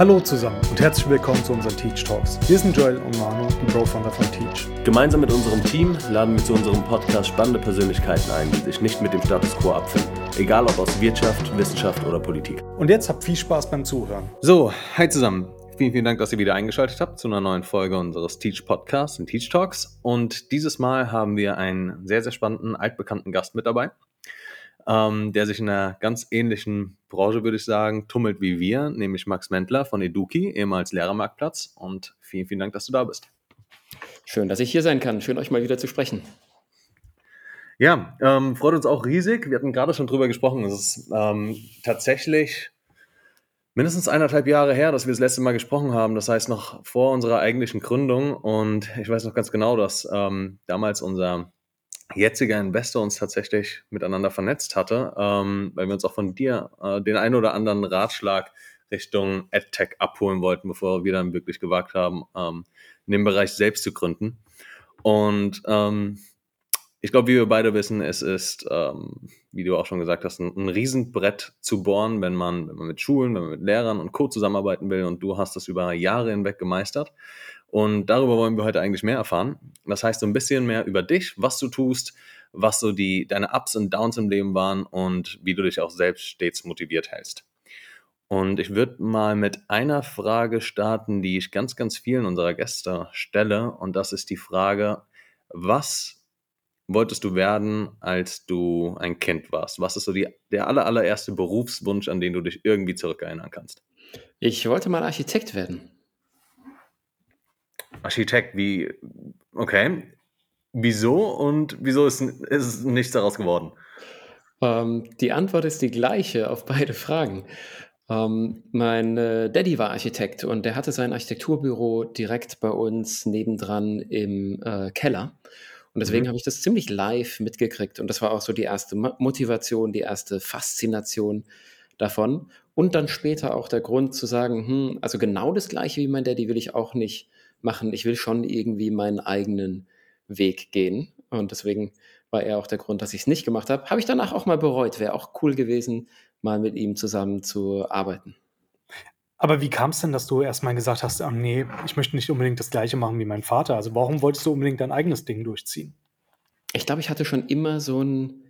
Hallo zusammen und herzlich willkommen zu unseren Teach Talks. Wir sind Joel und Manu, die Bro-Founder von Teach. Gemeinsam mit unserem Team laden wir zu unserem Podcast spannende Persönlichkeiten ein, die sich nicht mit dem Status quo abfinden. Egal ob aus Wirtschaft, Wissenschaft oder Politik. Und jetzt habt viel Spaß beim Zuhören. So, hi zusammen. Vielen, vielen Dank, dass ihr wieder eingeschaltet habt zu einer neuen Folge unseres Teach Podcasts und Teach Talks. Und dieses Mal haben wir einen sehr, sehr spannenden, altbekannten Gast mit dabei ähm, der sich in einer ganz ähnlichen Branche, würde ich sagen, tummelt wie wir, nämlich Max Mentler von Eduki, ehemals Lehrermarktplatz. Und vielen, vielen Dank, dass du da bist. Schön, dass ich hier sein kann. Schön, euch mal wieder zu sprechen. Ja, ähm, freut uns auch riesig. Wir hatten gerade schon drüber gesprochen. Es ist ähm, tatsächlich mindestens eineinhalb Jahre her, dass wir das letzte Mal gesprochen haben. Das heißt noch vor unserer eigentlichen Gründung. Und ich weiß noch ganz genau, dass ähm, damals unser jetziger Investor uns tatsächlich miteinander vernetzt hatte, ähm, weil wir uns auch von dir äh, den einen oder anderen Ratschlag Richtung AdTech abholen wollten, bevor wir dann wirklich gewagt haben, ähm, in dem Bereich selbst zu gründen. Und ähm, ich glaube, wie wir beide wissen, es ist, ähm, wie du auch schon gesagt hast, ein, ein Riesenbrett zu bohren, wenn man, wenn man mit Schulen, wenn man mit Lehrern und Co. zusammenarbeiten will. Und du hast das über Jahre hinweg gemeistert. Und darüber wollen wir heute eigentlich mehr erfahren. Das heißt, so ein bisschen mehr über dich, was du tust, was so die, deine Ups und Downs im Leben waren und wie du dich auch selbst stets motiviert hältst. Und ich würde mal mit einer Frage starten, die ich ganz, ganz vielen unserer Gäste stelle. Und das ist die Frage, was wolltest du werden, als du ein Kind warst? Was ist so die, der aller, allererste Berufswunsch, an den du dich irgendwie zurückerinnern kannst? Ich wollte mal Architekt werden. Architekt, wie, okay. Wieso und wieso ist, ist nichts daraus geworden? Ähm, die Antwort ist die gleiche auf beide Fragen. Ähm, mein äh, Daddy war Architekt und der hatte sein Architekturbüro direkt bei uns nebendran im äh, Keller. Und deswegen mhm. habe ich das ziemlich live mitgekriegt. Und das war auch so die erste Motivation, die erste Faszination davon. Und dann später auch der Grund zu sagen, hm, also genau das gleiche wie mein Daddy will ich auch nicht machen. Ich will schon irgendwie meinen eigenen Weg gehen. Und deswegen war er auch der Grund, dass ich es nicht gemacht habe. Habe ich danach auch mal bereut. Wäre auch cool gewesen, mal mit ihm zusammen zu arbeiten. Aber wie kam es denn, dass du erstmal gesagt hast, oh, nee, ich möchte nicht unbedingt das gleiche machen wie mein Vater? Also warum wolltest du unbedingt dein eigenes Ding durchziehen? Ich glaube, ich hatte schon immer so einen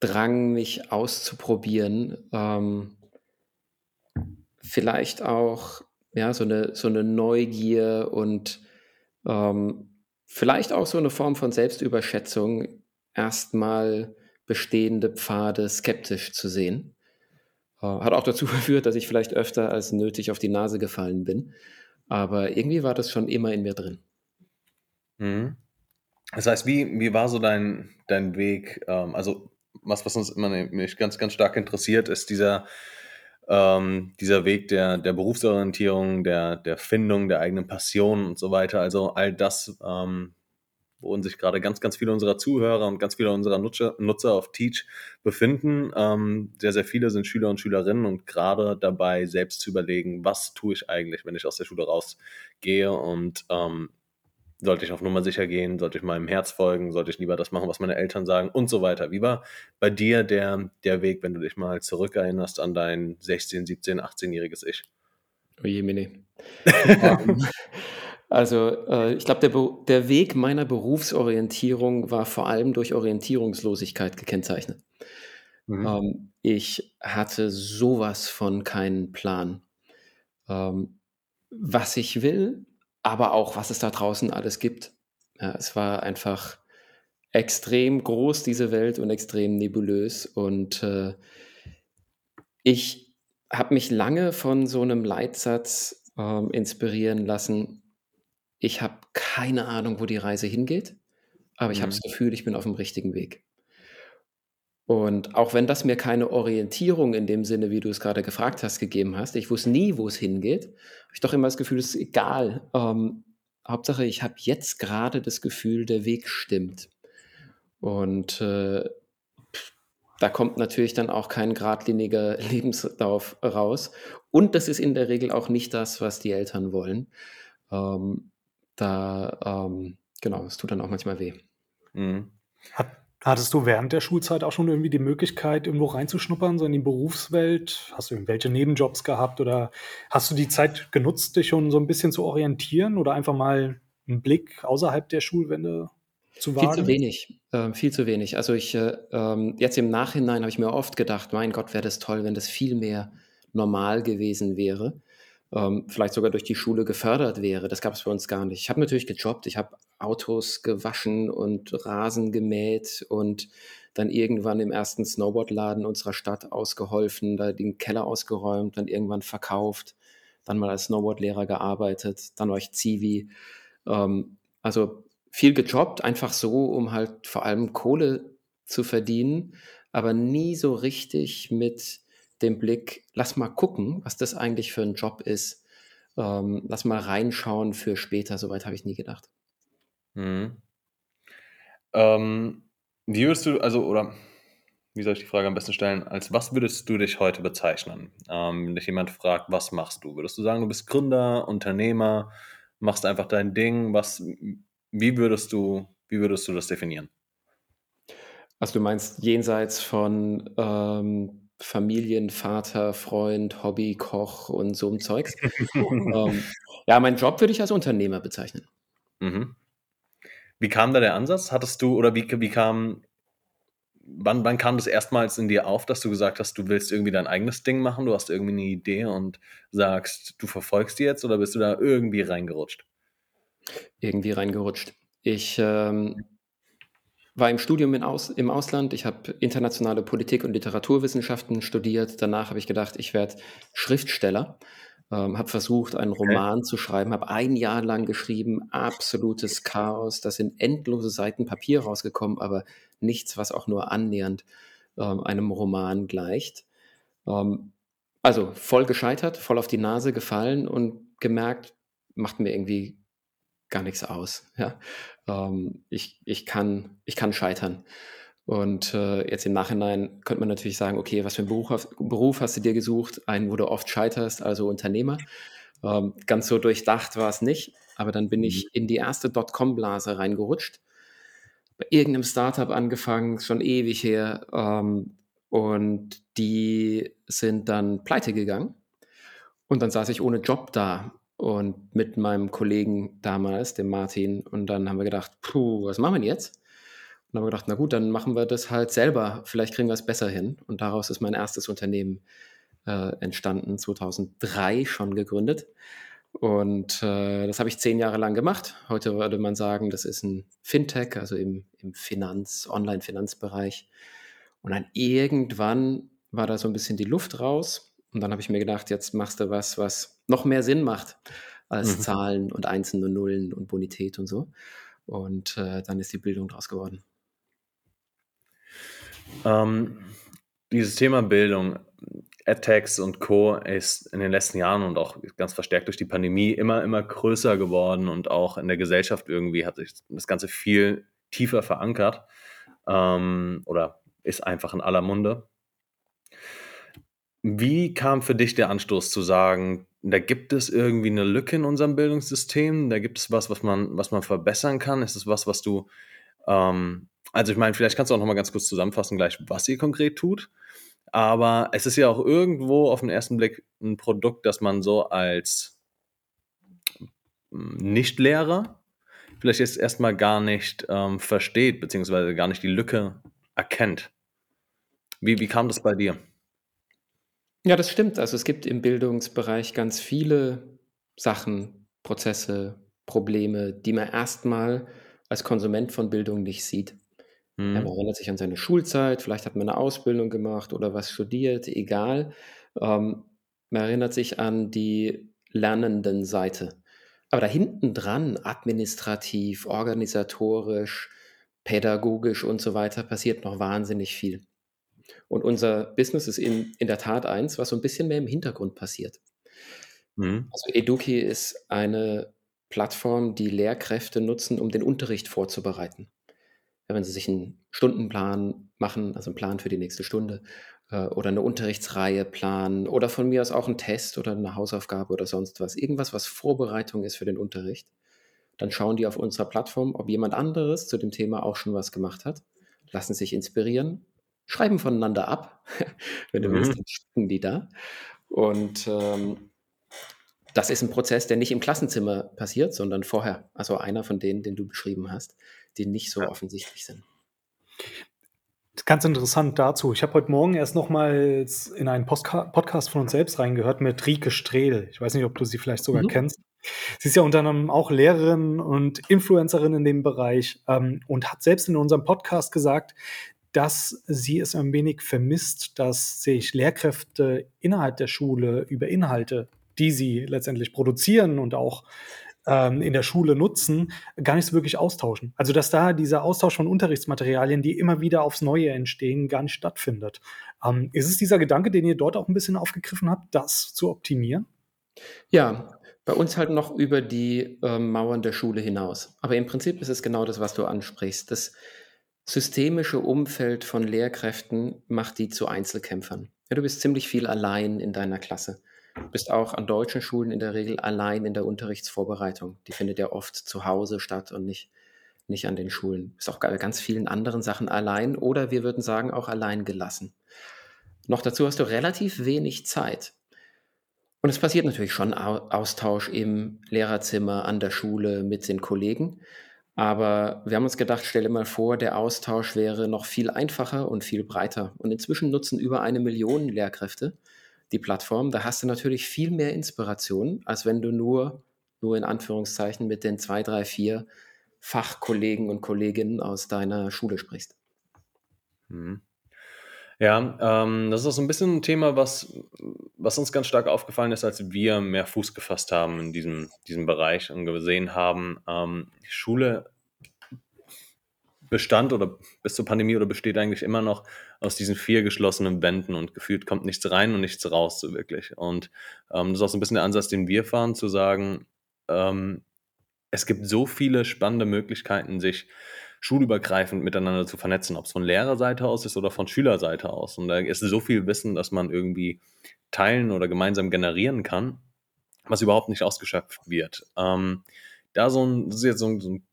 Drang, mich auszuprobieren. Ähm, vielleicht auch ja, so eine, so eine Neugier und ähm, vielleicht auch so eine Form von Selbstüberschätzung, erstmal bestehende Pfade skeptisch zu sehen. Äh, hat auch dazu geführt, dass ich vielleicht öfter als nötig auf die Nase gefallen bin. Aber irgendwie war das schon immer in mir drin. Mhm. Das heißt, wie, wie war so dein, dein Weg? Ähm, also, was, was uns immer mich ganz, ganz stark interessiert, ist dieser, ähm, dieser Weg der, der Berufsorientierung, der, der Findung der eigenen Passion und so weiter. Also all das, ähm, worin sich gerade ganz, ganz viele unserer Zuhörer und ganz viele unserer Nutzer, Nutzer auf Teach befinden. Ähm, sehr, sehr viele sind Schüler und Schülerinnen und gerade dabei, selbst zu überlegen, was tue ich eigentlich, wenn ich aus der Schule rausgehe und ähm, sollte ich auf Nummer sicher gehen? Sollte ich meinem Herz folgen? Sollte ich lieber das machen, was meine Eltern sagen? Und so weiter. Wie war bei dir der, der Weg, wenn du dich mal zurückerinnerst an dein 16, 17, 18-jähriges Ich? Oje, Mini. Ähm, also, äh, ich glaube, der, der Weg meiner Berufsorientierung war vor allem durch Orientierungslosigkeit gekennzeichnet. Mhm. Ähm, ich hatte sowas von keinen Plan. Ähm, was ich will, aber auch, was es da draußen alles gibt. Ja, es war einfach extrem groß, diese Welt, und extrem nebulös. Und äh, ich habe mich lange von so einem Leitsatz ähm, inspirieren lassen. Ich habe keine Ahnung, wo die Reise hingeht, aber ich mhm. habe das Gefühl, ich bin auf dem richtigen Weg. Und auch wenn das mir keine Orientierung in dem Sinne, wie du es gerade gefragt hast, gegeben hast, ich wusste nie, wo es hingeht, habe ich doch immer das Gefühl, es ist egal. Ähm, Hauptsache, ich habe jetzt gerade das Gefühl, der Weg stimmt. Und äh, da kommt natürlich dann auch kein geradliniger Lebenslauf raus. Und das ist in der Regel auch nicht das, was die Eltern wollen. Ähm, da, ähm, genau, es tut dann auch manchmal weh. Mhm. Hat Hattest du während der Schulzeit auch schon irgendwie die Möglichkeit, irgendwo reinzuschnuppern, so in die Berufswelt? Hast du irgendwelche Nebenjobs gehabt oder hast du die Zeit genutzt, dich schon so ein bisschen zu orientieren oder einfach mal einen Blick außerhalb der Schulwände zu Viel zu wagen? wenig, ähm, viel zu wenig. Also ich, äh, ähm, jetzt im Nachhinein habe ich mir oft gedacht, mein Gott, wäre das toll, wenn das viel mehr normal gewesen wäre, ähm, vielleicht sogar durch die Schule gefördert wäre. Das gab es bei uns gar nicht. Ich habe natürlich gejobbt, ich habe Autos gewaschen und Rasen gemäht und dann irgendwann im ersten Snowboardladen unserer Stadt ausgeholfen, da den Keller ausgeräumt, dann irgendwann verkauft, dann mal als Snowboardlehrer gearbeitet, dann war ich Zivi. Ähm, also viel gejobbt, einfach so, um halt vor allem Kohle zu verdienen, aber nie so richtig mit dem Blick, lass mal gucken, was das eigentlich für ein Job ist. Ähm, lass mal reinschauen für später. Soweit habe ich nie gedacht. Mhm. Ähm, wie würdest du, also, oder wie soll ich die Frage am besten stellen? Als was würdest du dich heute bezeichnen? Ähm, wenn dich jemand fragt, was machst du? Würdest du sagen, du bist Gründer, Unternehmer, machst einfach dein Ding? Was, wie würdest du, wie würdest du das definieren? Also du meinst jenseits von ähm, Familienvater, Freund, Hobby, Koch und so ein Zeugs? ähm, ja, meinen Job würde ich als Unternehmer bezeichnen. Mhm. Wie kam da der Ansatz? Hattest du, oder wie, wie kam, wann, wann kam das erstmals in dir auf, dass du gesagt hast, du willst irgendwie dein eigenes Ding machen, du hast irgendwie eine Idee und sagst, du verfolgst die jetzt oder bist du da irgendwie reingerutscht? Irgendwie reingerutscht. Ich ähm, war im Studium in Aus, im Ausland. Ich habe internationale Politik und Literaturwissenschaften studiert. Danach habe ich gedacht, ich werde Schriftsteller. Ähm, habe versucht, einen Okay. Roman zu schreiben, habe ein Jahr lang geschrieben, absolutes Chaos. Da sind endlose Seiten Papier rausgekommen, aber nichts, was auch nur annähernd ähm, einem Roman gleicht. Ähm, also voll gescheitert, voll auf die Nase gefallen und gemerkt, macht mir irgendwie gar nichts aus. Ja? Ähm, ich, ich, kann, ich kann scheitern. Und äh, jetzt im Nachhinein könnte man natürlich sagen, okay, was für einen Beruf, hast- Beruf hast du dir gesucht? Einen, wo du oft scheiterst, also Unternehmer. Ähm, ganz so durchdacht war es nicht, aber dann bin Mhm. ich in die erste Dotcom-Blase reingerutscht. Bei irgendeinem Startup angefangen, schon ewig her. Ähm, und die sind dann pleite gegangen. Und dann saß ich ohne Job da und mit meinem Kollegen damals, dem Martin. Und dann haben wir gedacht, puh, was machen wir denn jetzt? Und dann haben wir gedacht, na gut, dann machen wir das halt selber. Vielleicht kriegen wir es besser hin. Und daraus ist mein erstes Unternehmen äh, entstanden, 2003 schon gegründet. Und äh, das habe ich zehn Jahre lang gemacht. Heute würde man sagen, das ist ein Fintech, also im, im Finanz-, Online-Finanzbereich. Und dann irgendwann war da so ein bisschen die Luft raus. Und dann habe ich mir gedacht, jetzt machst du was, was noch mehr Sinn macht als Mhm. Zahlen und Einsen und Nullen und Bonität und so. Und äh, dann ist die Bildung draus geworden. Ähm, dieses Thema Bildung, AdTechs und Co. ist in den letzten Jahren und auch ganz verstärkt durch die Pandemie immer, immer größer geworden und auch in der Gesellschaft irgendwie hat sich das Ganze viel tiefer verankert ähm, oder ist einfach in aller Munde. Wie kam für dich der Anstoß zu sagen, da gibt es irgendwie eine Lücke in unserem Bildungssystem, da gibt es was, was man, was man verbessern kann? Ist es was, was du, ähm, also ich meine, vielleicht kannst du auch noch mal ganz kurz zusammenfassen gleich, was ihr konkret tut. Aber es ist ja auch irgendwo auf den ersten Blick ein Produkt, das man so als mm, Nichtlehrer vielleicht jetzt erstmal gar nicht ähm, versteht, beziehungsweise gar nicht die Lücke erkennt. Wie, wie kam das bei dir? Ja, das stimmt. Also es gibt im Bildungsbereich ganz viele Sachen, Prozesse, Probleme, die man erstmal als Konsument von Bildung nicht sieht. Ja, man Mhm. erinnert sich an seine Schulzeit, vielleicht hat man eine Ausbildung gemacht oder was studiert, egal. Ähm, man erinnert sich an die lernenden Seite. Aber da hinten dran, administrativ, organisatorisch, pädagogisch und so weiter, passiert noch wahnsinnig viel. Und unser Business ist in, in der Tat eins, was so ein bisschen mehr im Hintergrund passiert. Mhm. Also Eduki ist eine Plattform, die Lehrkräfte nutzen, um den Unterricht vorzubereiten. Ja, wenn sie sich einen Stundenplan machen, also einen Plan für die nächste Stunde äh, oder eine Unterrichtsreihe planen oder von mir aus auch einen Test oder eine Hausaufgabe oder sonst was, irgendwas, was Vorbereitung ist für den Unterricht, dann schauen die auf unserer Plattform, ob jemand anderes zu dem Thema auch schon was gemacht hat, lassen sich inspirieren, schreiben voneinander ab. Wenn du willst, Mhm. dann stecken die da. Und ähm, das ist ein Prozess, der nicht im Klassenzimmer passiert, sondern vorher. Also einer von denen, den du beschrieben hast, die nicht so Ja. offensichtlich sind. Ganz interessant dazu. Ich habe heute Morgen erst nochmals in einen Postka Podcast von uns selbst reingehört mit Rike Strehl. Ich weiß nicht, ob du sie vielleicht sogar Mhm. kennst. Sie ist ja unter anderem auch Lehrerin und Influencerin in dem Bereich ähm, und hat selbst in unserem Podcast gesagt, dass sie es ein wenig vermisst, dass sich Lehrkräfte innerhalb der Schule über Inhalte, die sie letztendlich produzieren und auch ähm, in der Schule nutzen, gar nicht so wirklich austauschen. Also dass da dieser Austausch von Unterrichtsmaterialien, die immer wieder aufs Neue entstehen, gar nicht stattfindet. Ähm, ist es dieser Gedanke, den ihr dort auch ein bisschen aufgegriffen habt, das zu optimieren? Ja, bei uns halt noch über die ähm, Mauern der Schule hinaus. Aber im Prinzip ist es genau das, was du ansprichst. Das systemische Umfeld von Lehrkräften macht die zu Einzelkämpfern. Ja, du bist ziemlich viel allein in deiner Klasse. Du bist auch an deutschen Schulen in der Regel allein in der Unterrichtsvorbereitung. Die findet ja oft zu Hause statt und nicht, nicht an den Schulen. Du bist auch bei ganz vielen anderen Sachen allein oder wir würden sagen auch allein gelassen. Noch dazu hast du relativ wenig Zeit. Und es passiert natürlich schon Au- Austausch im Lehrerzimmer, an der Schule mit den Kollegen. Aber wir haben uns gedacht, stelle mal vor, der Austausch wäre noch viel einfacher und viel breiter. Und inzwischen nutzen über eine Million Lehrkräfte die Plattform. Da hast du natürlich viel mehr Inspiration, als wenn du nur, nur in Anführungszeichen, mit den zwei, drei, vier Fachkollegen und Kolleginnen aus deiner Schule sprichst. Mhm. Ja, ähm, das ist auch so ein bisschen ein Thema, was, was uns ganz stark aufgefallen ist, als wir mehr Fuß gefasst haben in diesem, diesem Bereich und gesehen haben, ähm, Schule bestand oder bis zur Pandemie oder besteht eigentlich immer noch aus diesen vier geschlossenen Wänden und gefühlt kommt nichts rein und nichts raus so wirklich. Und ähm, das ist auch so ein bisschen der Ansatz, den wir fahren, zu sagen, ähm, es gibt so viele spannende Möglichkeiten, sich schulübergreifend miteinander zu vernetzen, ob es von Lehrerseite aus ist oder von Schülerseite aus. Und da ist so viel Wissen, dass man irgendwie teilen oder gemeinsam generieren kann, was überhaupt nicht ausgeschöpft wird. Ähm, da so ein, das ist jetzt so ein, so ein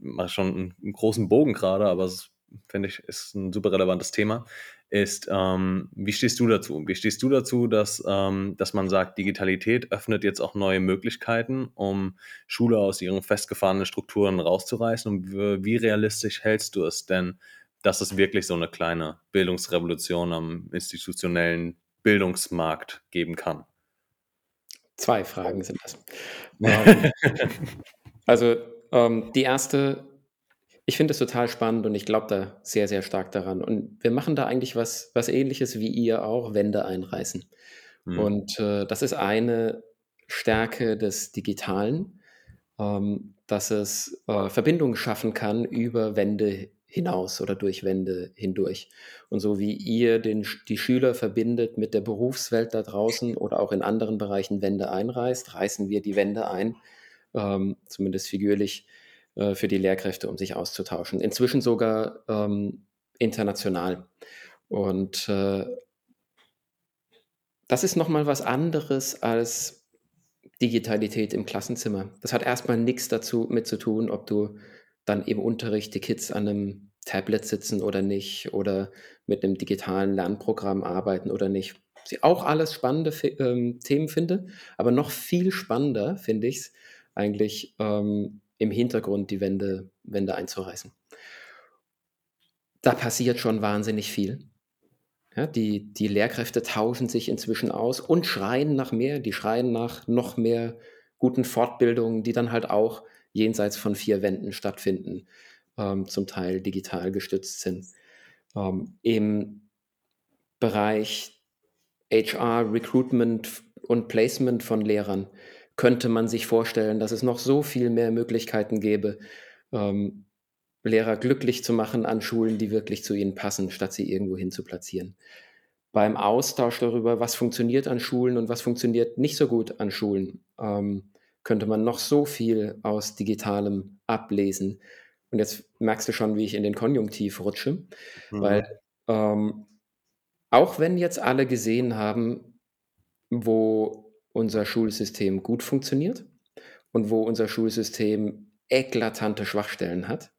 mal schon einen, einen großen Bogen gerade, aber es finde ich, ist ein super relevantes Thema, ist, ähm, wie stehst du dazu? Wie stehst du dazu, dass, ähm, dass man sagt, Digitalität öffnet jetzt auch neue Möglichkeiten, um Schule aus ihren festgefahrenen Strukturen rauszureißen? Und wie, wie realistisch hältst du es denn, dass es wirklich so eine kleine Bildungsrevolution am institutionellen Bildungsmarkt geben kann? Zwei Fragen sind das. Ähm, also ähm, die erste, ich finde es total spannend und ich glaube da sehr, sehr stark daran. Und wir machen da eigentlich was, was ähnliches wie ihr auch, Wände einreißen. Hm. Und äh, das ist eine Stärke des Digitalen, ähm, dass es äh, Verbindungen schaffen kann über Wände hinaus oder durch Wände hindurch. Und so wie ihr den, die Schüler verbindet mit der Berufswelt da draußen oder auch in anderen Bereichen Wände einreißt, reißen wir die Wände ein, ähm, zumindest figürlich, äh, für die Lehrkräfte, um sich auszutauschen. Inzwischen sogar ähm, international. Und äh, das ist nochmal was anderes als Digitalität im Klassenzimmer. Das hat erstmal nichts dazu mit zu tun, ob du dann im Unterricht die Kids an einem Tablet sitzen oder nicht oder mit einem digitalen Lernprogramm arbeiten oder nicht. Ich auch alles spannende ähm, Themen finde, aber noch viel spannender finde ich es eigentlich ähm, im Hintergrund die Wände, Wände einzureißen. Da passiert schon wahnsinnig viel. Ja, die, die Lehrkräfte tauschen sich inzwischen aus und schreien nach mehr. Die schreien nach noch mehr guten Fortbildungen, die dann halt auch jenseits von vier Wänden stattfinden, ähm, zum Teil digital gestützt sind. Ähm, Im Bereich HR, Recruitment und Placement von Lehrern könnte man sich vorstellen, dass es noch so viel mehr Möglichkeiten gäbe, ähm, Lehrer glücklich zu machen an Schulen, die wirklich zu ihnen passen, statt sie irgendwo hin zu platzieren. Beim Austausch darüber, was funktioniert an Schulen und was funktioniert nicht so gut an Schulen, ähm, könnte man noch so viel aus Digitalem ablesen. Und jetzt merkst du schon, wie ich in den Konjunktiv rutsche, Mhm. weil ähm, auch wenn jetzt alle gesehen haben, wo unser Schulsystem gut funktioniert und wo unser Schulsystem eklatante Schwachstellen hat,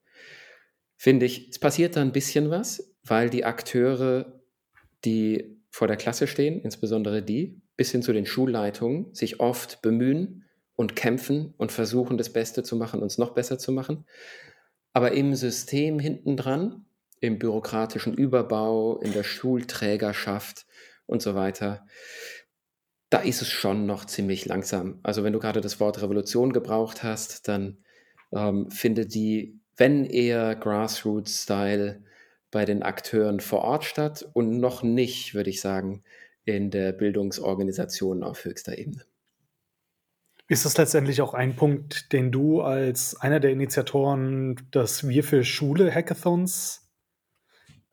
finde ich, es passiert da ein bisschen was, weil die Akteure, die vor der Klasse stehen, insbesondere die, bis hin zu den Schulleitungen, sich oft bemühen und kämpfen und versuchen, das Beste zu machen, uns noch besser zu machen. Aber im System hintendran, im bürokratischen Überbau, in der Schulträgerschaft und so weiter, da ist es schon noch ziemlich langsam. Also wenn du gerade das Wort Revolution gebraucht hast, dann ähm, findet die, wenn eher Grassroots-Style, bei den Akteuren vor Ort statt und noch nicht, würde ich sagen, in der Bildungsorganisation auf höchster Ebene. Ist das letztendlich auch ein Punkt, den du als einer der Initiatoren des Wir für Schule Hackathons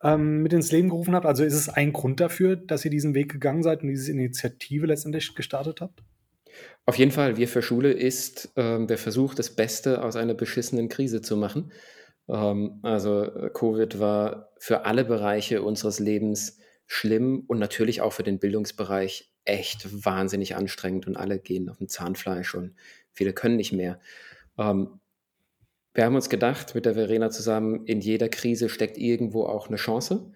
ähm, mit ins Leben gerufen habt? Also ist es ein Grund dafür, dass ihr diesen Weg gegangen seid und diese Initiative letztendlich gestartet habt? Auf jeden Fall, Wir für Schule ist ähm, der Versuch, das Beste aus einer beschissenen Krise zu machen. Ähm, also äh, Covid war für alle Bereiche unseres Lebens schlimm und natürlich auch für den Bildungsbereich echt wahnsinnig anstrengend und alle gehen auf dem Zahnfleisch und viele können nicht mehr. Ähm, wir haben uns gedacht, mit der Verena zusammen, in jeder Krise steckt irgendwo auch eine Chance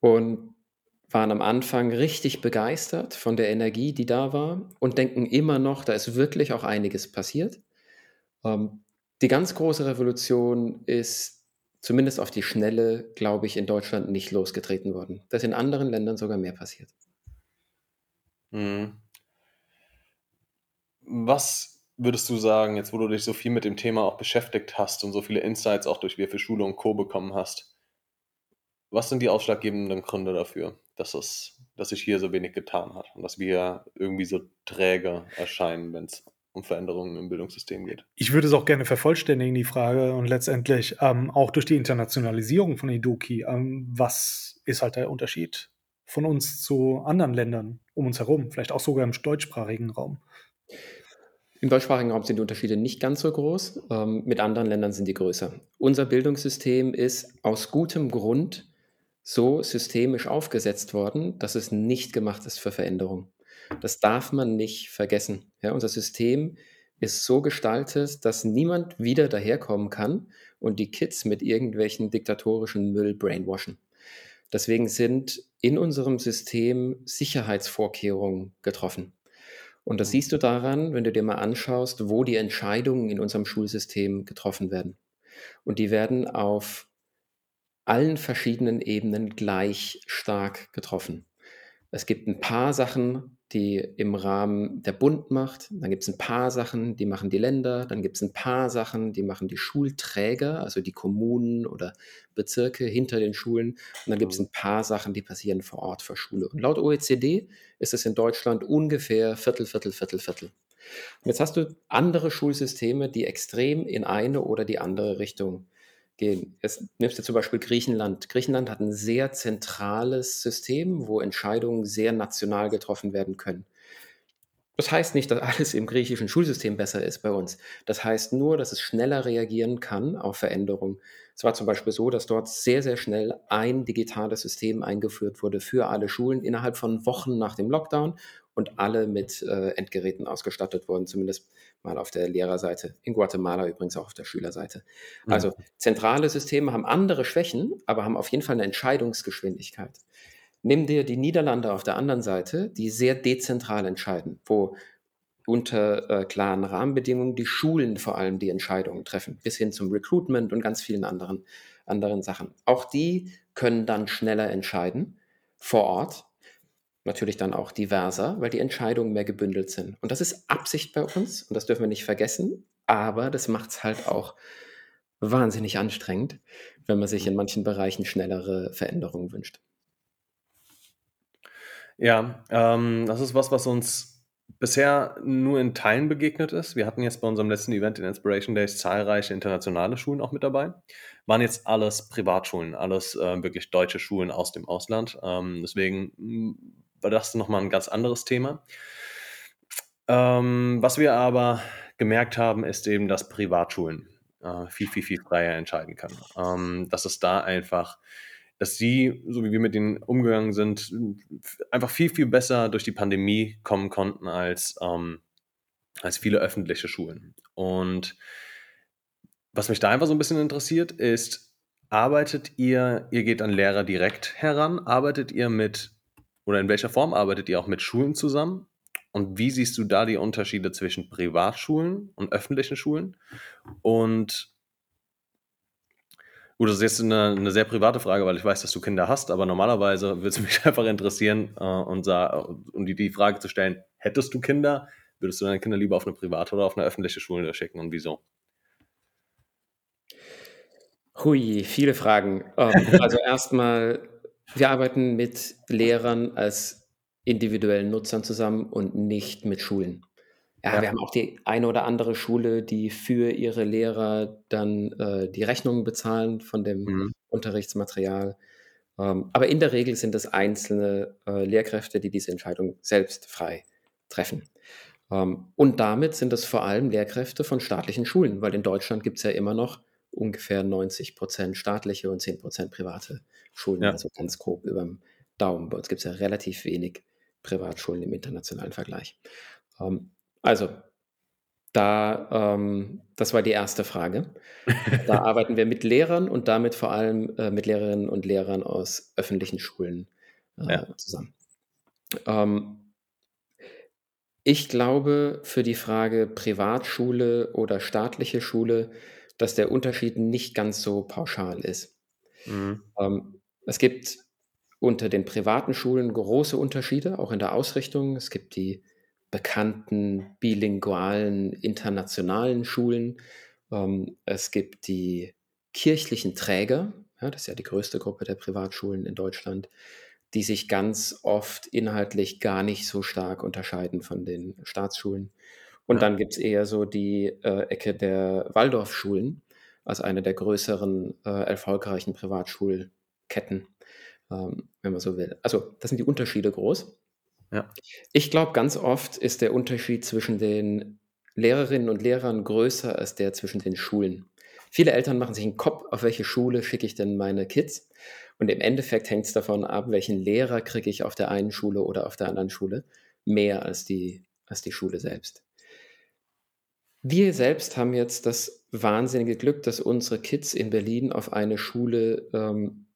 und waren am Anfang richtig begeistert von der Energie, die da war und denken immer noch, da ist wirklich auch einiges passiert. Ähm, die ganz große Revolution ist zumindest auf die Schnelle, glaube ich, in Deutschland nicht losgetreten worden. Das ist in anderen Ländern sogar mehr passiert. Mhm. Was würdest du sagen, jetzt wo du dich so viel mit dem Thema auch beschäftigt hast und so viele Insights auch durch Wir für Schule und Co. bekommen hast, was sind die ausschlaggebenden Gründe dafür, dass, es, dass sich hier so wenig getan hat und dass wir irgendwie so träge erscheinen, wenn es um Veränderungen im Bildungssystem geht? Ich würde es auch gerne vervollständigen, die Frage, und letztendlich ähm, auch durch die Internationalisierung von Eduki. Ähm, was ist halt der Unterschied von uns zu anderen Ländern um uns herum, vielleicht auch sogar im deutschsprachigen Raum? Im deutschsprachigen Raum sind die Unterschiede nicht ganz so groß. Ähm, mit anderen Ländern sind die größer. Unser Bildungssystem ist aus gutem Grund so systemisch aufgesetzt worden, dass es nicht gemacht ist für Veränderung. Das darf man nicht vergessen. Ja, unser System ist so gestaltet, dass niemand wieder daherkommen kann und die Kids mit irgendwelchen diktatorischen Müll brainwashen. Deswegen sind in unserem System Sicherheitsvorkehrungen getroffen. Und das siehst du daran, wenn du dir mal anschaust, wo die Entscheidungen in unserem Schulsystem getroffen werden. Und die werden auf allen verschiedenen Ebenen gleich stark getroffen. Es gibt ein paar Sachen, die im Rahmen der Bund macht. Dann gibt es ein paar Sachen, die machen die Länder. Dann gibt es ein paar Sachen, die machen die Schulträger, also die Kommunen oder Bezirke hinter den Schulen. Und dann gibt es mhm. ein paar Sachen, die passieren vor Ort vor Schule. Und laut OECD ist es in Deutschland ungefähr Viertel, Viertel, Viertel, Viertel. Und jetzt hast du andere Schulsysteme, die extrem in eine oder die andere Richtung gehen. Jetzt nimmst du zum Beispiel Griechenland. Griechenland hat ein sehr zentrales System, wo Entscheidungen sehr national getroffen werden können. Das heißt nicht, dass alles im griechischen Schulsystem besser ist bei uns. Das heißt nur, dass es schneller reagieren kann auf Veränderungen. Es war zum Beispiel so, dass dort sehr, sehr schnell ein digitales System eingeführt wurde für alle Schulen innerhalb von Wochen nach dem Lockdown und alle mit äh, Endgeräten ausgestattet wurden, zumindest mal auf der Lehrerseite. In Guatemala übrigens auch auf der Schülerseite. Mhm. Also zentrale Systeme haben andere Schwächen, aber haben auf jeden Fall eine Entscheidungsgeschwindigkeit. Nimm dir die Niederlande auf der anderen Seite, die sehr dezentral entscheiden, wo unter äh, klaren Rahmenbedingungen die Schulen vor allem die Entscheidungen treffen, bis hin zum Recruitment und ganz vielen anderen, anderen Sachen. Auch die können dann schneller entscheiden vor Ort natürlich dann auch diverser, weil die Entscheidungen mehr gebündelt sind. Und das ist Absicht bei uns und das dürfen wir nicht vergessen, aber das macht es halt auch wahnsinnig anstrengend, wenn man sich in manchen Bereichen schnellere Veränderungen wünscht. Ja, ähm, das ist was, was uns bisher nur in Teilen begegnet ist. Wir hatten jetzt bei unserem letzten Event in Inspiration Days zahlreiche internationale Schulen auch mit dabei. Waren jetzt alles Privatschulen, alles äh, wirklich deutsche Schulen aus dem Ausland. Ähm, deswegen war das nochmal ein ganz anderes Thema. Ähm, was wir aber gemerkt haben, ist eben, dass Privatschulen äh, viel, viel, viel freier entscheiden können. Ähm, dass es da einfach, dass sie, so wie wir mit denen umgegangen sind, einfach viel, viel besser durch die Pandemie kommen konnten als, ähm, als viele öffentliche Schulen. Und was mich da einfach so ein bisschen interessiert, ist, arbeitet ihr, ihr geht an Lehrer direkt heran, arbeitet ihr mit, oder in welcher Form arbeitet ihr auch mit Schulen zusammen? Und wie siehst du da die Unterschiede zwischen Privatschulen und öffentlichen Schulen? Und gut, das ist jetzt eine, eine sehr private Frage, weil ich weiß, dass du Kinder hast, aber normalerweise würde es mich einfach interessieren, äh, und, um die, die Frage zu stellen, hättest du Kinder, würdest du deine Kinder lieber auf eine private oder auf eine öffentliche Schule schicken und wieso? Hui, viele Fragen. Ähm, also erstmal, wir arbeiten mit Lehrern als individuellen Nutzern zusammen und nicht mit Schulen. Ja, ja, wir haben auch die eine oder andere Schule, die für ihre Lehrer dann äh, die Rechnungen bezahlen von dem mhm. Unterrichtsmaterial. Ähm, aber in der Regel sind es einzelne äh, Lehrkräfte, die diese Entscheidung selbst frei treffen. Ähm, und damit sind es vor allem Lehrkräfte von staatlichen Schulen, weil in Deutschland gibt es ja immer noch ungefähr 90 Prozent staatliche und 10 Prozent private Schulen, ja. also ganz grob über dem Daumen. Bei uns gibt es ja relativ wenig Privatschulen im internationalen Vergleich. Ähm, also, da, ähm, das war die erste Frage. Da arbeiten wir mit Lehrern und damit vor allem äh, mit Lehrerinnen und Lehrern aus öffentlichen Schulen äh, ja. zusammen. Ähm, ich glaube, für die Frage Privatschule oder staatliche Schule, dass der Unterschied nicht ganz so pauschal ist. Mhm. Ähm, es gibt unter den privaten Schulen große Unterschiede, auch in der Ausrichtung. Es gibt die bekannten bilingualen internationalen Schulen. Ähm, es gibt die kirchlichen Träger, ja, das ist ja die größte Gruppe der Privatschulen in Deutschland, die sich ganz oft inhaltlich gar nicht so stark unterscheiden von den Staatsschulen. Und ja. dann gibt es eher so die äh, Ecke der Waldorfschulen als eine der größeren äh, erfolgreichen Privatschulketten ähm, wenn man so will. Also, das sind die Unterschiede groß. Ja. Ich glaube, ganz oft ist der Unterschied zwischen den Lehrerinnen und Lehrern größer als der zwischen den Schulen. Viele Eltern machen sich einen Kopf, auf welche Schule schicke ich denn meine Kids? Und im Endeffekt hängt es davon ab, welchen Lehrer kriege ich auf der einen Schule oder auf der anderen Schule, mehr als die, als die Schule selbst. Wir selbst haben jetzt das wahnsinnige Glück, dass unsere Kids in Berlin auf eine Schule ähm,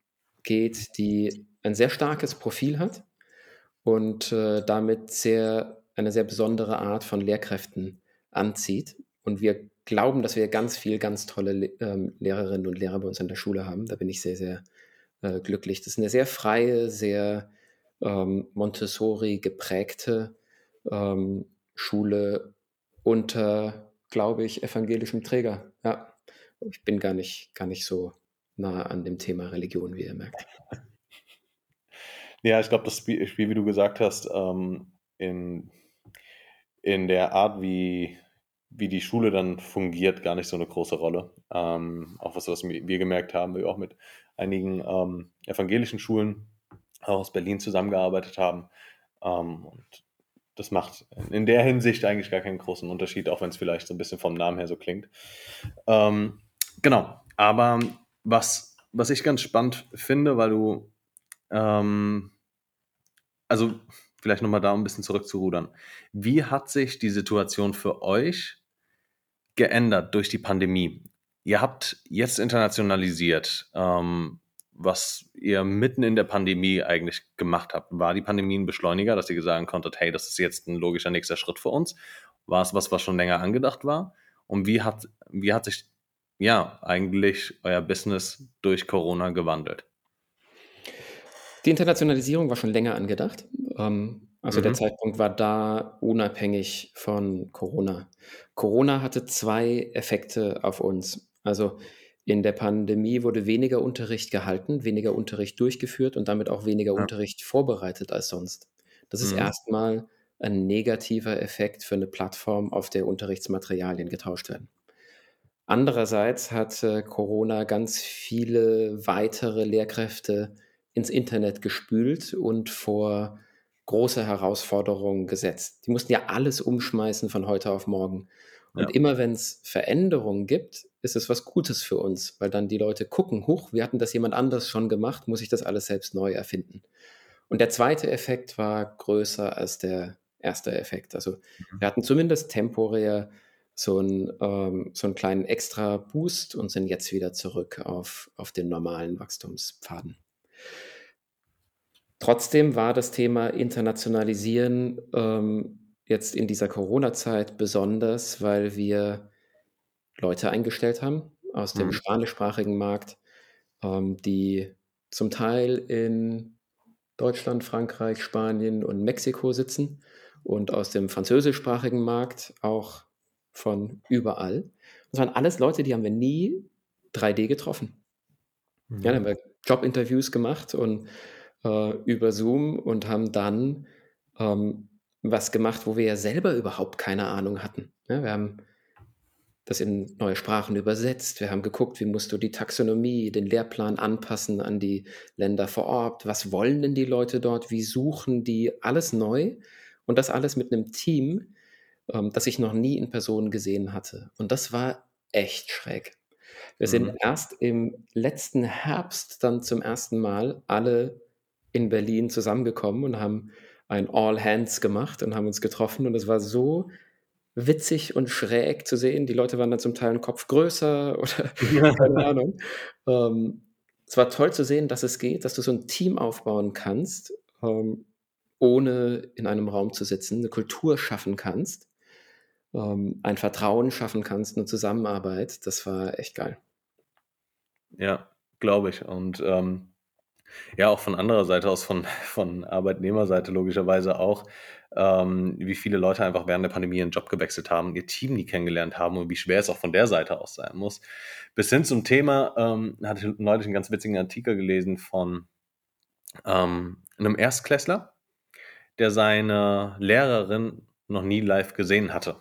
geht, die ein sehr starkes Profil hat und äh, damit sehr, eine sehr besondere Art von Lehrkräften anzieht. Und wir glauben, dass wir ganz viel, ganz tolle ähm, Lehrerinnen und Lehrer bei uns an der Schule haben. Da bin ich sehr, sehr äh, glücklich. Das ist eine sehr freie, sehr ähm, Montessori geprägte ähm, Schule unter, glaube ich, evangelischem Träger. Ja, ich bin gar nicht, gar nicht so nah an dem Thema Religion, wie ihr merkt. Ja, ich glaube, das Spiel, wie du gesagt hast, ähm, in, in der Art, wie, wie die Schule dann fungiert, gar nicht so eine große Rolle. Ähm, auch was, was wir gemerkt haben, wir auch mit einigen ähm, evangelischen Schulen aus Berlin zusammengearbeitet haben. Ähm, und das macht in der Hinsicht eigentlich gar keinen großen Unterschied, auch wenn es vielleicht so ein bisschen vom Namen her so klingt. Ähm, genau, aber was, was ich ganz spannend finde, weil du, ähm, also vielleicht nochmal da um ein bisschen zurückzurudern. Wie hat sich die Situation für euch geändert durch die Pandemie? Ihr habt jetzt internationalisiert, ähm, was ihr mitten in der Pandemie eigentlich gemacht habt. War die Pandemie ein Beschleuniger, dass ihr sagen konntet, hey, das ist jetzt ein logischer nächster Schritt für uns? War es was, was schon länger angedacht war? Und wie hat, wie hat sich ja, eigentlich euer Business durch Corona gewandelt? Die Internationalisierung war schon länger angedacht. Ähm, also mhm. der Zeitpunkt war da unabhängig von Corona. Corona hatte zwei Effekte auf uns. Also in der Pandemie wurde weniger Unterricht gehalten, weniger Unterricht durchgeführt und damit auch weniger ja. Unterricht vorbereitet als sonst. Das ist mhm. erstmal ein negativer Effekt für eine Plattform, auf der Unterrichtsmaterialien getauscht werden. Andererseits hat äh, Corona ganz viele weitere Lehrkräfte ins Internet gespült und vor große Herausforderungen gesetzt. Die mussten ja alles umschmeißen von heute auf morgen. Und ja. immer wenn es Veränderungen gibt, ist es was Gutes für uns, weil dann die Leute gucken, huch, wir hatten das jemand anders schon gemacht, muss ich das alles selbst neu erfinden. Und der zweite Effekt war größer als der erste Effekt. Also mhm. wir hatten zumindest temporär so einen, ähm, so einen kleinen extra Boost und sind jetzt wieder zurück auf, auf den normalen Wachstumspfaden. Trotzdem war das Thema Internationalisieren ähm, jetzt in dieser Corona-Zeit besonders, weil wir Leute eingestellt haben aus dem Mhm. spanischsprachigen Markt, ähm, die zum Teil in Deutschland, Frankreich, Spanien und Mexiko sitzen und aus dem französischsprachigen Markt auch von überall. Das waren alles Leute, die haben wir nie 3D getroffen. Ja, Mhm. dann haben wir Jobinterviews gemacht und äh, über Zoom und haben dann ähm, was gemacht, wo wir ja selber überhaupt keine Ahnung hatten. Ja, wir haben das in neue Sprachen übersetzt. Wir haben geguckt, wie musst du die Taxonomie, den Lehrplan anpassen an die Länder vor Ort. Was wollen denn die Leute dort? Wie suchen die? Alles neu. Und das alles mit einem Team, ähm, das ich noch nie in Person gesehen hatte. Und das war echt schräg. Wir sind Mhm. erst im letzten Herbst dann zum ersten Mal alle in Berlin zusammengekommen und haben ein All Hands gemacht und haben uns getroffen. Und es war so witzig und schräg zu sehen. Die Leute waren dann zum Teil einen Kopf größer oder keine Ahnung. Ähm, es war toll zu sehen, dass es geht, dass du so ein Team aufbauen kannst, ähm, ohne in einem Raum zu sitzen, eine Kultur schaffen kannst, ähm, ein Vertrauen schaffen kannst, eine Zusammenarbeit. Das war echt geil. Ja, glaube ich. Und ähm, ja, auch von anderer Seite aus, von, von Arbeitnehmerseite logischerweise auch, ähm, wie viele Leute einfach während der Pandemie ihren Job gewechselt haben, ihr Team nie kennengelernt haben und wie schwer es auch von der Seite aus sein muss. Bis hin zum Thema, ähm, hatte ich neulich einen ganz witzigen Artikel gelesen von ähm, einem Erstklässler, der seine Lehrerin noch nie live gesehen hatte.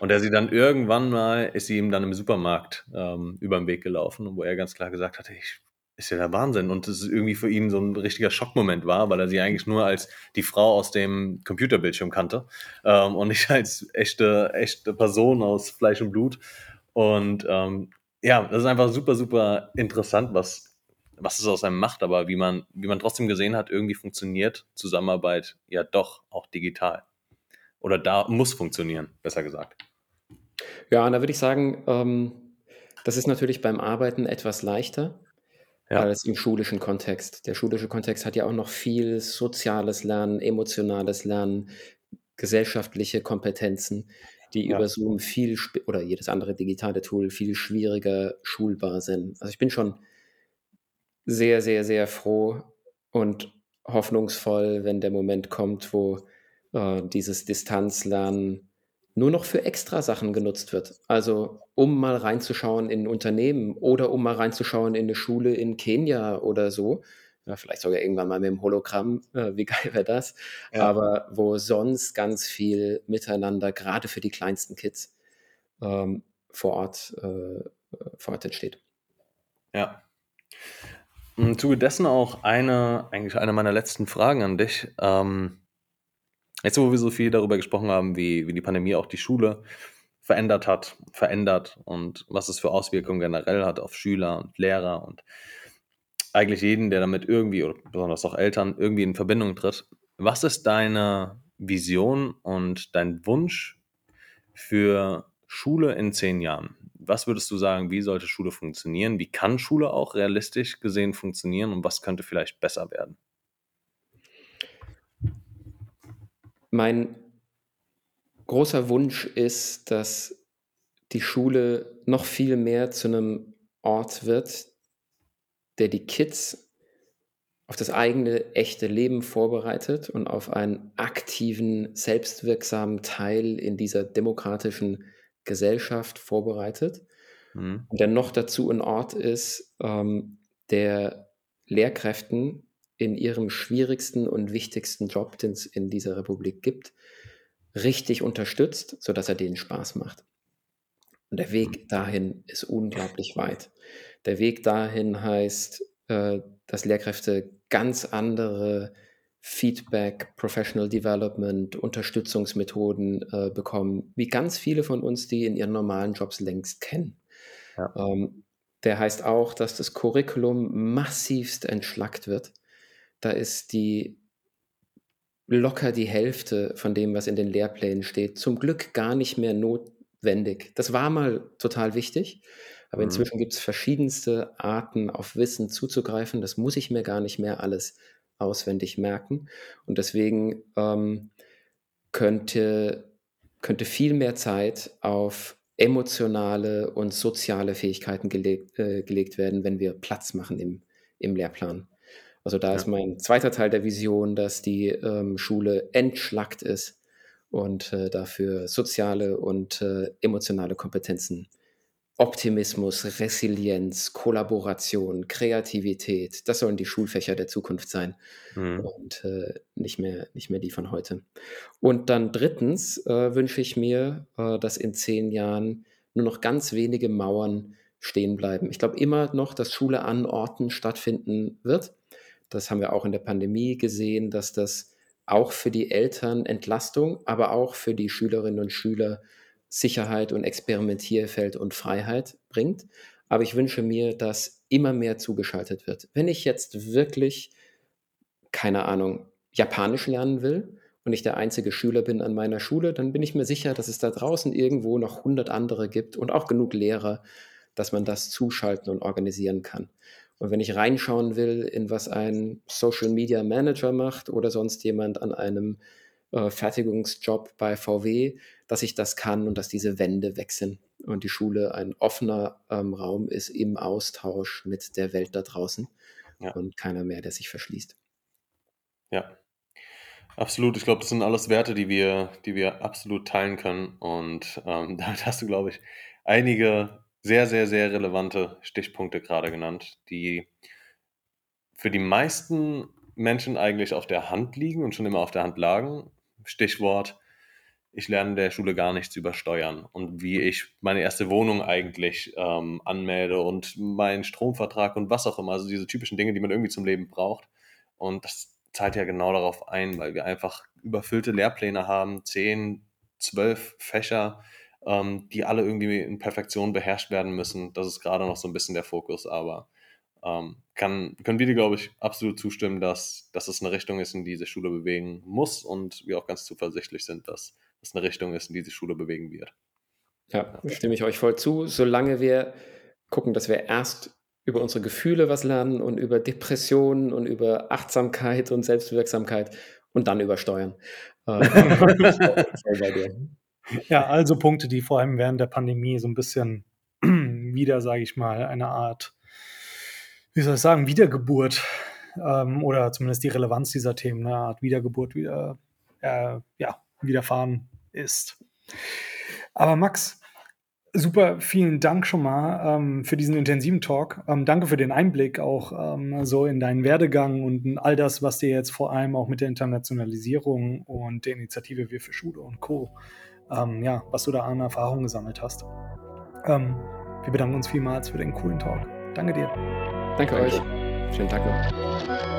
Und der sie dann irgendwann mal, ist sie ihm dann im Supermarkt ähm, über den Weg gelaufen, wo er ganz klar gesagt hatte, ich, ist ja der Wahnsinn. Und das ist irgendwie für ihn so ein richtiger Schockmoment war, weil er sie eigentlich nur als die Frau aus dem Computerbildschirm kannte ähm, und nicht als echte, echte Person aus Fleisch und Blut. Und ähm, ja, das ist einfach super, super interessant, was, was es aus einem macht, aber wie man, wie man trotzdem gesehen hat, irgendwie funktioniert Zusammenarbeit ja doch auch digital. Oder da muss funktionieren, besser gesagt. Ja, und da würde ich sagen, ähm, das ist natürlich beim Arbeiten etwas leichter Ja. als im schulischen Kontext. Der schulische Kontext hat ja auch noch viel soziales Lernen, emotionales Lernen, gesellschaftliche Kompetenzen, die Ja. über Zoom viel oder jedes andere digitale Tool viel schwieriger schulbar sind. Also ich bin schon sehr, sehr, sehr froh und hoffnungsvoll, wenn der Moment kommt, wo äh, dieses Distanzlernen nur noch für extra Sachen genutzt wird. Also um mal reinzuschauen in ein Unternehmen oder um mal reinzuschauen in eine Schule in Kenia oder so. Ja, vielleicht sogar irgendwann mal mit dem Hologramm. Äh, wie geil wäre das? Ja. Aber wo sonst ganz viel miteinander, gerade für die kleinsten Kids, ähm, vor, Ort, äh, vor Ort entsteht. Ja. Im Zuge dessen auch eine, eigentlich eine meiner letzten Fragen an dich. Ähm, jetzt, wo wir so viel darüber gesprochen haben, wie, wie die Pandemie auch die Schule verändert hat, verändert und was es für Auswirkungen generell hat auf Schüler und Lehrer und eigentlich jeden, der damit irgendwie, oder besonders auch Eltern, irgendwie in Verbindung tritt. Was ist deine Vision und dein Wunsch für Schule in zehn Jahren? Was würdest du sagen, wie sollte Schule funktionieren? Wie kann Schule auch realistisch gesehen funktionieren und was könnte vielleicht besser werden? Mein großer Wunsch ist, dass die Schule noch viel mehr zu einem Ort wird, der die Kids auf das eigene echte Leben vorbereitet und auf einen aktiven, selbstwirksamen Teil in dieser demokratischen Gesellschaft vorbereitet. Mhm. Und der noch dazu ein Ort ist, ähm, der Lehrkräften in ihrem schwierigsten und wichtigsten Job, den es in dieser Republik gibt, richtig unterstützt, sodass er denen Spaß macht. Und der Weg dahin ist unglaublich weit. Der Weg dahin heißt, äh, dass Lehrkräfte ganz andere Feedback, Professional Development, Unterstützungsmethoden äh, bekommen, wie ganz viele von uns, die in ihren normalen Jobs längst kennen. Ja. Ähm, der heißt auch, dass das Curriculum massivst entschlackt wird. Da ist die locker die Hälfte von dem, was in den Lehrplänen steht, zum Glück gar nicht mehr notwendig. Das war mal total wichtig, aber Mhm. inzwischen gibt es verschiedenste Arten, auf Wissen zuzugreifen. Das muss ich mir gar nicht mehr alles auswendig merken. Und deswegen ähm, könnte, könnte viel mehr Zeit auf emotionale und soziale Fähigkeiten gelegt, äh, gelegt werden, wenn wir Platz machen im, im Lehrplan. Also da Ja. ist mein zweiter Teil der Vision, dass die ähm, Schule entschlackt ist und äh, dafür soziale und äh, emotionale Kompetenzen, Optimismus, Resilienz, Kollaboration, Kreativität, das sollen die Schulfächer der Zukunft sein Mhm. und äh, nicht, mehr, nicht mehr die von heute. Und dann drittens äh, wünsche ich mir, äh, dass in zehn Jahren nur noch ganz wenige Mauern stehen bleiben. Ich glaube immer noch, dass Schule an Orten stattfinden wird. Das haben wir auch in der Pandemie gesehen, dass das auch für die Eltern Entlastung, aber auch für die Schülerinnen und Schüler Sicherheit und Experimentierfeld und Freiheit bringt. Aber ich wünsche mir, dass immer mehr zugeschaltet wird. Wenn ich jetzt wirklich, keine Ahnung, Japanisch lernen will und ich der einzige Schüler bin an meiner Schule, dann bin ich mir sicher, dass es da draußen irgendwo noch 100 andere gibt und auch genug Lehrer, dass man das zuschalten und organisieren kann. Und wenn ich reinschauen will, in was ein Social Media Manager macht oder sonst jemand an einem äh, Fertigungsjob bei VW, dass ich das kann und dass diese Wände weg sind und die Schule ein offener ähm, Raum ist im Austausch mit der Welt da draußen Ja. und keiner mehr, der sich verschließt. Ja, absolut. Ich glaube, das sind alles Werte, die wir, die wir absolut teilen können. Und ähm, damit hast du, glaube ich, einige sehr, sehr, sehr relevante Stichpunkte gerade genannt, die für die meisten Menschen eigentlich auf der Hand liegen und schon immer auf der Hand lagen. Stichwort, ich lerne in der Schule gar nichts über Steuern und wie ich meine erste Wohnung eigentlich ähm, anmelde und meinen Stromvertrag und was auch immer. Also diese typischen Dinge, die man irgendwie zum Leben braucht. Und das zahlt ja genau darauf ein, weil wir einfach überfüllte Lehrpläne haben, zehn, zwölf Fächer, ähm, die alle irgendwie in Perfektion beherrscht werden müssen. Das ist gerade noch so ein bisschen der Fokus, aber ähm, kann, können wir dir, glaube ich, absolut zustimmen, dass, dass es eine Richtung ist, in die diese Schule bewegen muss und wir auch ganz zuversichtlich sind, dass es eine Richtung ist, in die die Schule bewegen wird. Ja, stimme ich euch voll zu. Solange wir gucken, dass wir erst über unsere Gefühle was lernen und über Depressionen und über Achtsamkeit und Selbstwirksamkeit und dann über Steuern. Ja, also Punkte, die vor allem während der Pandemie so ein bisschen wieder, sage ich mal, eine Art, wie soll ich sagen, Wiedergeburt ähm, oder zumindest die Relevanz dieser Themen, eine Art Wiedergeburt wieder, äh, ja, widerfahren ist. Aber Max, super, vielen Dank schon mal ähm, für diesen intensiven Talk. Ähm, danke für den Einblick auch ähm, so in deinen Werdegang und all das, was dir jetzt vor allem auch mit der Internationalisierung und der Initiative Wir für Schule und Co. Ähm, ja, was du da an Erfahrungen gesammelt hast. Ähm, wir bedanken uns vielmals für den coolen Talk. Danke dir. Danke Danke. euch. Schönen Tag noch.